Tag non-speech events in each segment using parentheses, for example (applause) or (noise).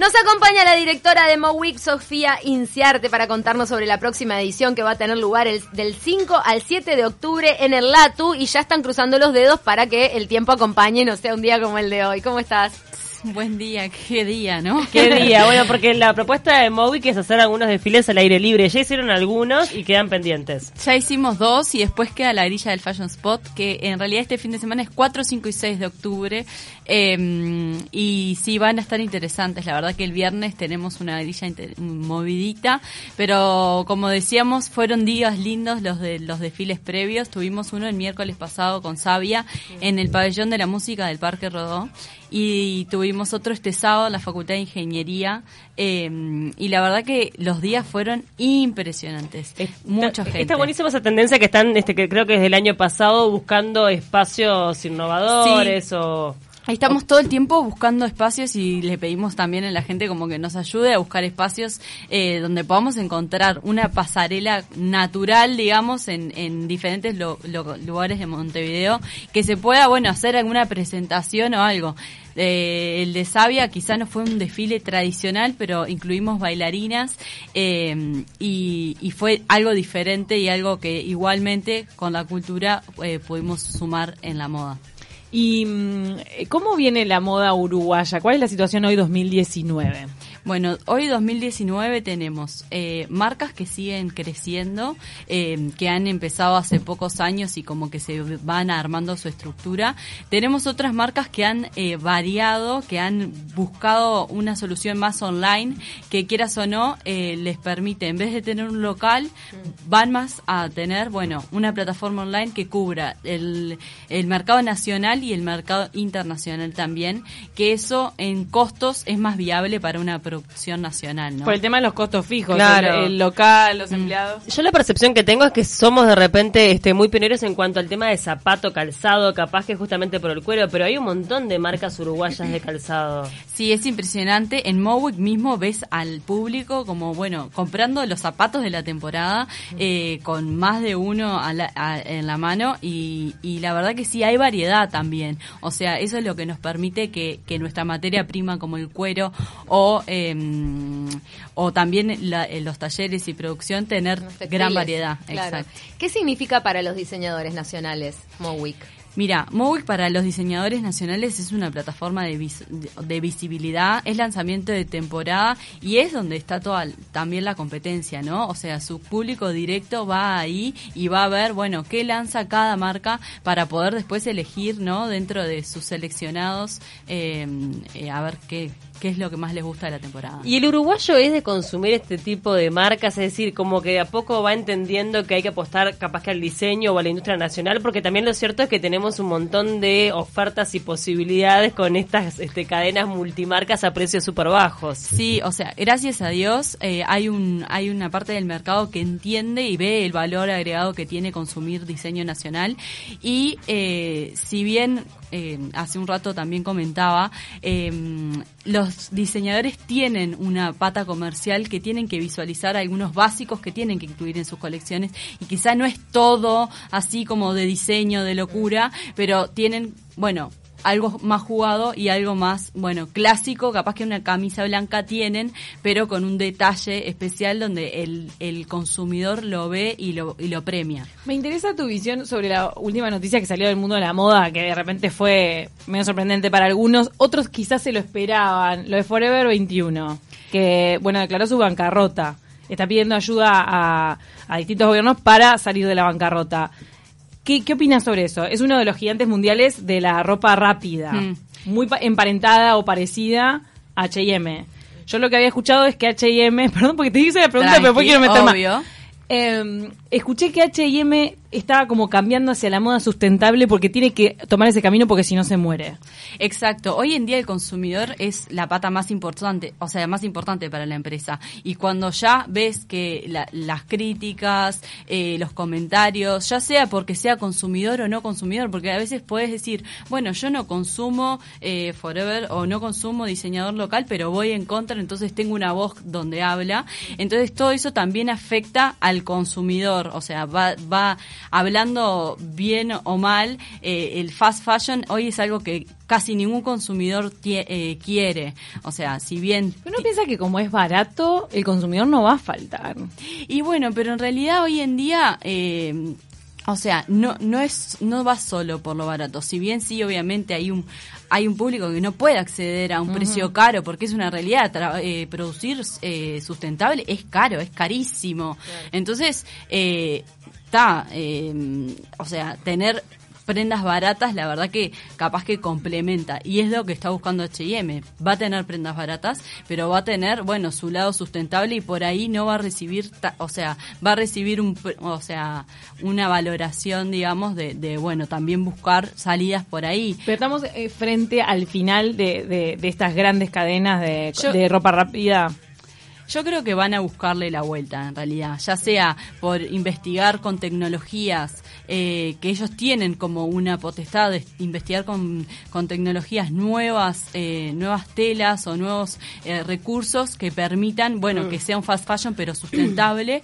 Nos acompaña la directora de MoWeek, Sofía Inciarte, para contarnos sobre la próxima edición que va a tener lugar el, del 5 al 7 de octubre en el LATU y ya están cruzando los dedos para que el tiempo acompañe y no sea un día como el de hoy. ¿Cómo estás? (laughs) Buen día, qué día, ¿no? Qué día, bueno, porque la propuesta de Movic es hacer algunos desfiles al aire libre. Ya hicieron algunos y quedan pendientes. Ya hicimos dos y después queda la grilla del Fashion Spot, que en realidad este fin de semana es 4, 5 y 6 de octubre. Eh, y sí, van a estar interesantes. La verdad que el viernes tenemos una grilla movidita, pero como decíamos, fueron días lindos los de los desfiles previos. Tuvimos uno el miércoles pasado con Sabia en el pabellón de la música del Parque Rodó y tuvimos otro este sábado en la Facultad de Ingeniería eh, y la verdad que los días fueron impresionantes. Mucha gente. Está buenísima esa tendencia que están, este, que creo que desde el año pasado buscando espacios innovadores o Estamos todo el tiempo buscando espacios y le pedimos también a la gente como que nos ayude a buscar espacios eh, donde podamos encontrar una pasarela natural, digamos, en, en diferentes lugares de Montevideo, que se pueda, bueno, hacer alguna presentación o algo. Eh, el de Sabia quizá no fue un desfile tradicional, pero incluimos bailarinas eh, y, y, fue algo diferente y algo que igualmente con la cultura eh, pudimos sumar en la moda. ¿Y mm, cómo viene la moda uruguaya? ¿Cuál es la situación hoy 2019? Bueno, hoy 2019 tenemos eh, marcas que siguen creciendo, eh, que han empezado hace pocos años y como que se van armando su estructura. Tenemos otras marcas que han eh, variado, que han buscado una solución más online, que quieras o no, les permite, en vez de tener un local, van más a tener, bueno, una plataforma online que cubra el, el mercado nacional y el mercado internacional también, que eso en costos es más viable para una producción producción nacional, ¿no? Por el tema de los costos fijos, claro. el, local, los mm. empleados. Yo la percepción que tengo es que somos de repente este, muy pioneros en cuanto al tema de zapato, calzado, capaz que justamente por el cuero, pero hay un montón de marcas uruguayas de calzado. (clears throat) Sí, es impresionante. En Mowick mismo ves al público como, bueno, comprando los zapatos de la temporada eh, con más de uno en la mano y, y, la verdad que sí, hay variedad también. O sea, eso es lo que nos permite que, que nuestra materia prima como el cuero o... Eh, Em, o también en los talleres y producción tener gran variedad. Exacto. ¿Qué significa para los diseñadores nacionales Mowick? Mira, Mowick para los diseñadores nacionales es una plataforma de, de, visibilidad, es lanzamiento de temporada y es donde está toda también la competencia, ¿no? O sea, su público directo va ahí y va a ver, bueno, qué lanza cada marca para poder después elegir, ¿no? Dentro de sus seleccionados, eh, eh, a ver qué, qué es lo que más les gusta de la temporada. Y el uruguayo es de consumir este tipo de marcas, es decir, como que de a poco va entendiendo que hay que apostar capaz que al diseño o a la industria nacional, porque también lo cierto es que tenemos un montón de ofertas y posibilidades con estas este, cadenas multimarcas a precios súper bajos. Sí, o sea, gracias a Dios eh, hay un hay una parte del mercado que entiende y ve el valor agregado que tiene consumir diseño nacional y eh, si bien eh, hace un rato también comentaba, eh, los diseñadores tienen una pata comercial que tienen que visualizar algunos básicos que tienen que incluir en sus colecciones. Y quizá no es todo así como de diseño, de locura, pero tienen, bueno, algo más jugado y algo más, bueno, clásico, capaz que una camisa blanca tienen, pero con un detalle especial donde el, el consumidor lo ve y lo, y lo premia. Me interesa tu visión sobre la última noticia que salió del mundo de la moda, que de repente fue medio sorprendente para algunos, otros quizás se lo esperaban, lo de Forever 21, que, bueno, declaró su bancarrota. Está pidiendo ayuda a, a distintos gobiernos para salir de la bancarrota. ¿Qué, ¿Qué opinas sobre eso? Es uno de los gigantes mundiales de la ropa rápida, mm. muy emparentada o parecida a H&M. Yo lo que había escuchado es que H&M, (laughs) perdón porque te hice la pregunta, pero después quiero meter más. Eh, escuché que H&M estaba como cambiando hacia la moda sustentable porque tiene que tomar ese camino porque si no se muere. Exacto. Hoy en día el consumidor es la pata más importante, o sea, más importante para la empresa. Y cuando ya ves que las críticas, eh, los comentarios, ya sea porque sea consumidor o no consumidor, porque a veces puedes decir, bueno, yo no consumo eh, Forever o no consumo diseñador local, pero voy en contra, entonces tengo una voz donde habla. Entonces todo eso también afecta al consumidor, o sea, va, va hablando bien o mal, eh, el fast fashion hoy es algo que casi ningún consumidor eh, quiere. O sea, si bien... Pero uno piensa que como es barato, el consumidor no va a faltar. Y bueno, pero en realidad hoy en día... Eh, o sea, no, no es, no va solo por lo barato. Si bien sí, obviamente hay un, hay un público que no puede acceder a un precio caro, porque es una realidad. Eh, producir eh, sustentable es caro, es carísimo. Entonces, está, eh, o sea, tener prendas baratas, la verdad que capaz que complementa. Y es lo que está buscando H&M. Va a tener prendas baratas, pero va a tener, bueno, su lado sustentable y por ahí no va a recibir, o sea, va a recibir un, o sea, una valoración, digamos, de, de bueno, también buscar salidas por ahí. Pero estamos eh, frente al final de, de, estas grandes cadenas de, de ropa rápida. Yo creo que van a buscarle la vuelta, en realidad, ya sea por investigar con tecnologías eh, que ellos tienen como una potestad de investigar con, con tecnologías nuevas, eh, nuevas telas o nuevos eh, recursos que permitan, bueno, que sea un fast fashion pero sustentable,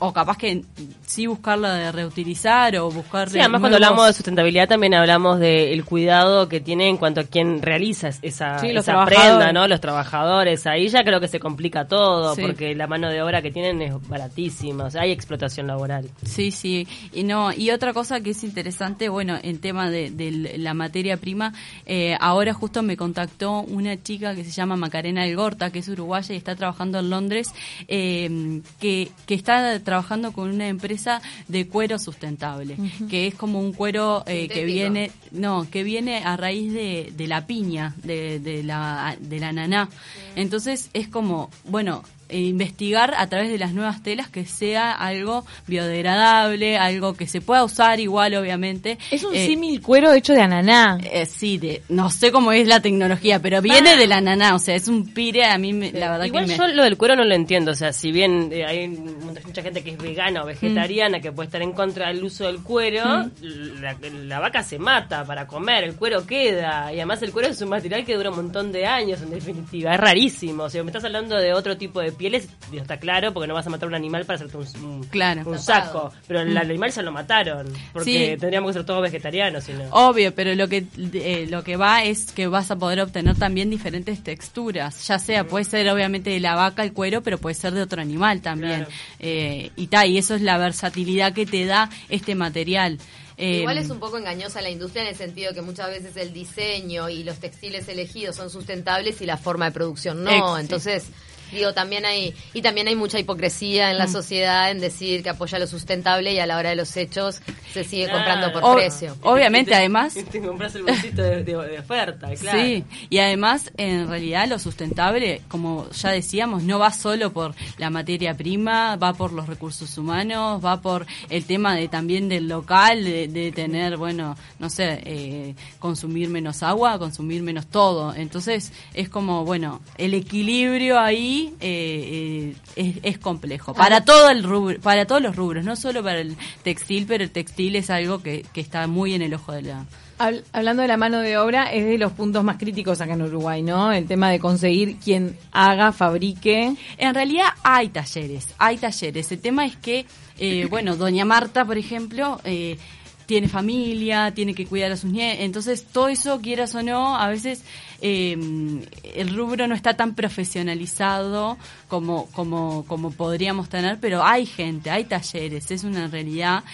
o, capaz que sí buscarla de reutilizar o buscar... Sí, además cuando hablamos de sustentabilidad también hablamos del cuidado que tiene en cuanto a quien realiza esa, esa prenda, ¿no? Los trabajadores, ahí ya creo que se complica todo, porque la mano de obra que tienen es baratísima, o sea, hay explotación laboral. Sí, sí, y no, y otra cosa que es interesante, bueno, el tema de, la materia prima, eh, ahora justo me contactó una chica que se llama Macarena Elgorta, que es uruguaya y está trabajando en Londres, eh, que, que está trabajando con una empresa de cuero sustentable, que es como un cuero eh, que viene, no, que viene a raíz de, de la piña, de, de, la, de la naná. Entonces es como, bueno, e investigar a través de las nuevas telas que sea algo biodegradable, algo que se pueda usar igual, obviamente. Es un eh, símil cuero hecho de ananá. Eh, sí, de, no sé cómo es la tecnología, pero viene de del ananá, o sea, es un pire, a mí la verdad igual que me... yo lo del cuero no lo entiendo, o sea, si bien eh, hay mucha gente que es vegana o vegetariana que puede estar en contra del uso del cuero, la, vaca se mata para comer, el cuero queda, y además el cuero es un material que dura un montón de años, en definitiva, es rarísimo, o sea, me estás hablando de otro tipo de pieles, está claro, porque no vas a matar un animal para hacerte un, claro. un saco. Pero el mm. animal se lo mataron, porque tendríamos que ser todos vegetarianos. Si Obvio, pero lo que, eh, lo que va es que vas a poder obtener también diferentes texturas. Ya sea, puede ser obviamente de la vaca el cuero, pero puede ser de otro animal también. Eh, y tal, y eso es la versatilidad que te da este material. Igual es un poco engañosa la industria en el sentido que muchas veces el diseño y los textiles elegidos son sustentables y la forma de producción no. Entonces, Digo, también hay, y también hay mucha hipocresía en la mm. sociedad en decir que apoya lo sustentable y a la hora de los hechos se sigue comprando por precio. Obviamente, además. Te compras el bolsito de, oferta, claro. Sí, y además, en realidad, lo sustentable, como ya decíamos, no va solo por la materia prima, va por los recursos humanos, va por el tema de también del local, de, tener, bueno, no sé, eh, consumir menos agua, consumir menos todo. Entonces, es como, bueno, el equilibrio ahí eh, eh, es, complejo. Para todo el rubro, para todos los rubros, no solo para el textil, pero el textil es algo que, está muy en el ojo de la... Hablando de la mano de obra, es de los puntos más críticos acá en Uruguay, ¿no? El tema de conseguir quien haga, fabrique. En realidad hay talleres, hay talleres. El tema es que, eh, bueno, doña Marta, por ejemplo, eh, tiene familia, tiene que cuidar a sus nietos, entonces todo eso, quieras o no, a veces eh, el rubro no está tan profesionalizado como, como, como podríamos tener, pero hay gente, hay talleres, es una realidad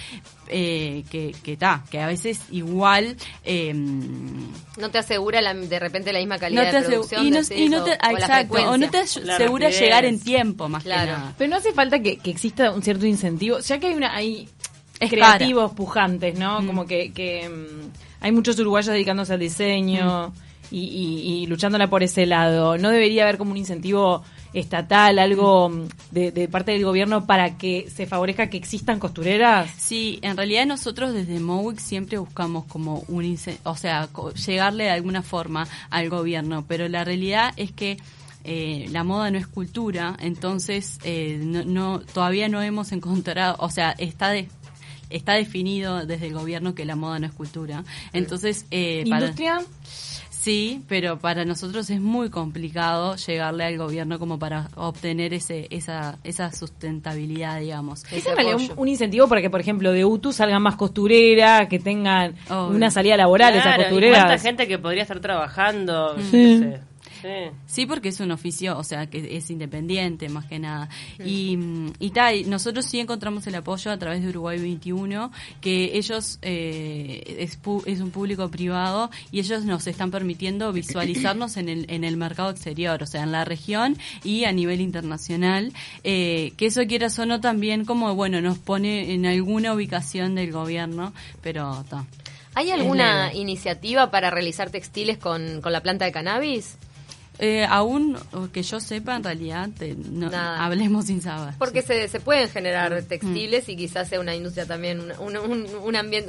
eh, que que, que a veces igual eh, no te asegura de repente la misma calidad de producción y no, te, exacto, o no te asegura llegar en tiempo más claro. que nada. pero no hace falta que, que exista un cierto incentivo ya que hay una hay creativos pujantes, ¿no? Mm. Como que, que mm, hay muchos uruguayos dedicándose al diseño mm. y, y, luchándola por ese lado. ¿No debería haber como un incentivo estatal, algo de, parte del gobierno para que se favorezca que existan costureras? Sí, en realidad nosotros desde MOWIC siempre buscamos como un, o sea, llegarle de alguna forma al gobierno, pero la realidad es que eh, la moda no es cultura, entonces eh, no, no, todavía no hemos encontrado, o sea, está de, está definido desde el gobierno que la moda no es cultura. Entonces, eh, ¿Industria? Sí, pero para nosotros es muy complicado llegarle al gobierno como para obtener ese esa esa sustentabilidad, digamos. Es en realidad un, un incentivo para que, por ejemplo, de UTU salgan más costureras, que tengan Obvio. una salida laboral esas Claro, y costureras. cuánta gente que podría estar trabajando. yo Sí. sé. Sí. Sí, porque es un oficio, o sea, que es independiente más que nada. Y, y tal, nosotros sí encontramos el apoyo a través de Uruguay 21, que ellos eh, es, pu- es un público privado y ellos nos están permitiendo visualizarnos en el, en el mercado exterior, o sea, en la región y a nivel internacional. Eh, que eso quieras o no también como, bueno, nos pone en alguna ubicación del gobierno, pero está. ¿Hay alguna iniciativa para realizar textiles con, con la planta de cannabis? Eh, aún que yo sepa, en realidad, te- no, hablemos sin saber. Porque Sí. se, se pueden generar textiles y quizás sea una industria también, un, un, un,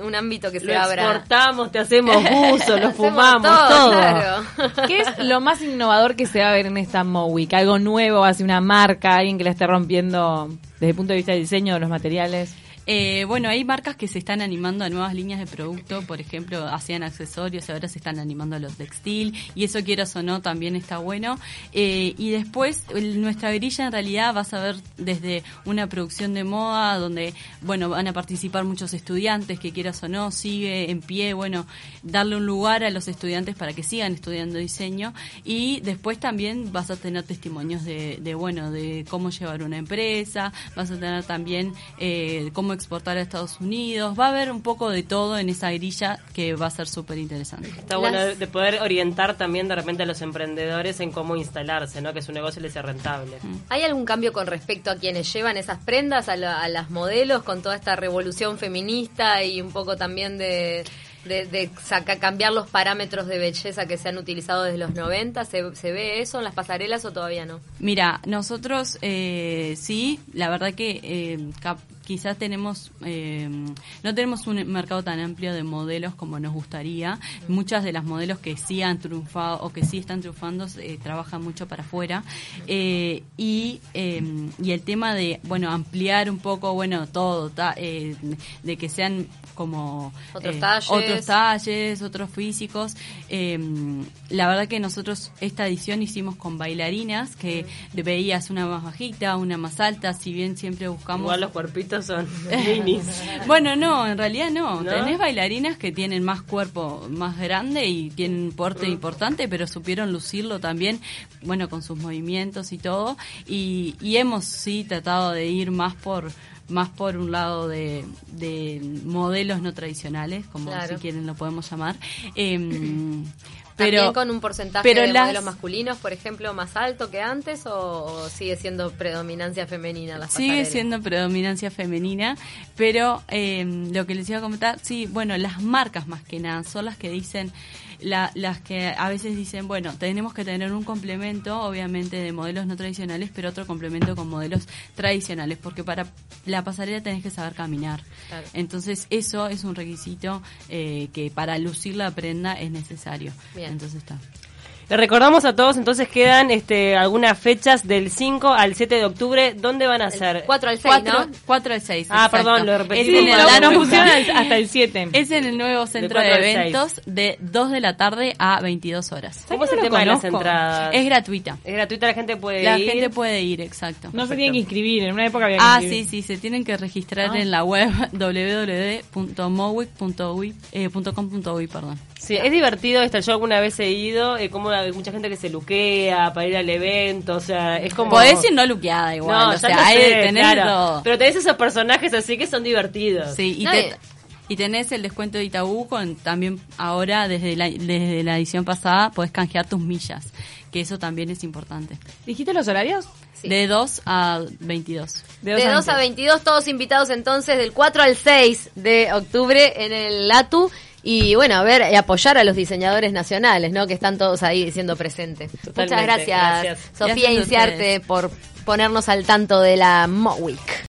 un ámbito que Lo se abra. exportamos, te (laughs) hacemos buzo, lo fumamos, todo, todo. claro. (laughs) ¿Qué es lo más innovador que se va a ver en esta Mowick? ¿Algo nuevo, hace una marca, alguien que la esté rompiendo desde el punto de vista del diseño de los materiales? Eh, bueno, hay marcas que se están animando a nuevas líneas de producto, por ejemplo, hacían accesorios, ahora se están animando a los textil, y eso quieras o no, también está bueno. Eh, y después, nuestra grilla en realidad vas a ver desde una producción de moda, donde, bueno, van a participar muchos estudiantes, que quieras o no, sigue en pie, bueno, darle un lugar a los estudiantes para que sigan estudiando diseño, y después también vas a tener testimonios de, de bueno, de cómo llevar una empresa, vas a tener también eh, cómo exportar a Estados Unidos, va a haber un poco de todo en esa grilla que va a ser súper interesante. Está bueno de poder orientar también de repente a los emprendedores en cómo instalarse, ¿no? Que su negocio les sea rentable. ¿Hay algún cambio con respecto a quienes llevan esas prendas, a, la- a las modelos, con toda esta revolución feminista y un poco también de, de, de saca- cambiar los parámetros de belleza que se han utilizado desde los 90? ¿Se, se ve eso en las pasarelas o todavía no? Mira, nosotros eh, sí, la verdad que eh, cap- quizás tenemos, eh, no tenemos un mercado tan amplio de modelos como nos gustaría. Muchas de las modelos que sí han triunfado o que sí están triunfando eh, trabajan mucho para afuera. Eh, y, eh, y el tema de, bueno, ampliar un poco, bueno, todo, ta- eh, de que sean como Otros eh, talles. otros talles, otros físicos. Eh, la verdad que nosotros esta edición hicimos con bailarinas, que veías una más bajita, una más alta, si bien siempre buscamos... Igual los cuerpitos son (laughs) minis. Bueno, no, en realidad no. ¿No? Tenés bailarinas que tienen más cuerpo más grande y tienen un porte importante, pero supieron lucirlo también, bueno, con sus movimientos y todo. Y, y hemos sí tratado de ir más por más por un lado de, de modelos no tradicionales, como Claro. si quieren lo podemos llamar. (clears throat) ¿También con un porcentaje pero de las- modelos masculinos, por ejemplo, más alto que antes o, o sigue siendo predominancia femenina las Sigue pasarelas? siendo predominancia femenina, pero eh, lo que les iba a comentar, sí, bueno, las marcas más que nada son las que dicen, la- las que a veces dicen, bueno, tenemos que tener un complemento, obviamente, de modelos no tradicionales, pero otro complemento con modelos tradicionales, porque para la pasarela tenés que saber caminar. Claro. Entonces, eso es un requisito eh, que para lucir la prenda es necesario. Bien. Entonces está. Le recordamos a todos, entonces quedan este, algunas fechas del 5 al 7 de octubre. ¿Dónde van a ser? 4 al 6, 4, ¿no? 4 al 6. Ah, exacto. perdón, lo Es en el mal. no, pusieron hasta el 7. Es en el nuevo centro de, 4 al 6. eventos de 2 de la tarde a 22 horas. ¿Cómo es el no tema de las conozco? entradas? Es gratuita. Es gratuita, la gente puede La ir. gente puede ir, exacto. No se tienen que inscribir, en una época había que Ah, sí, inscribir. sí, se tienen que registrar Ah. en la web (laughs) www.mowic.ui.com.uy, perdón. Sí, es divertido este yo alguna vez he ido, eh, como hay mucha gente que se luquea para ir al evento, o sea, es como... Podés ir no luqueada igual, No, o ya sea, lo hay sé, de tener claro. Pero tenés esos personajes así que son divertidos. Sí, y, No, te- y- y tenés el descuento de Itaú con también ahora desde la, desde la edición pasada podés canjear tus millas, que eso también es importante. ¿Dijiste los horarios? Sí. De 2 a 22. De 2 a 22, todos invitados entonces del 4 al 6 de octubre en el LATU. Y bueno, a ver, y apoyar a los diseñadores nacionales, ¿no? Que están todos ahí siendo presentes. Muchas gracias, gracias. Sofía Gracias Inciarte, por ponernos al tanto de la MOWIC.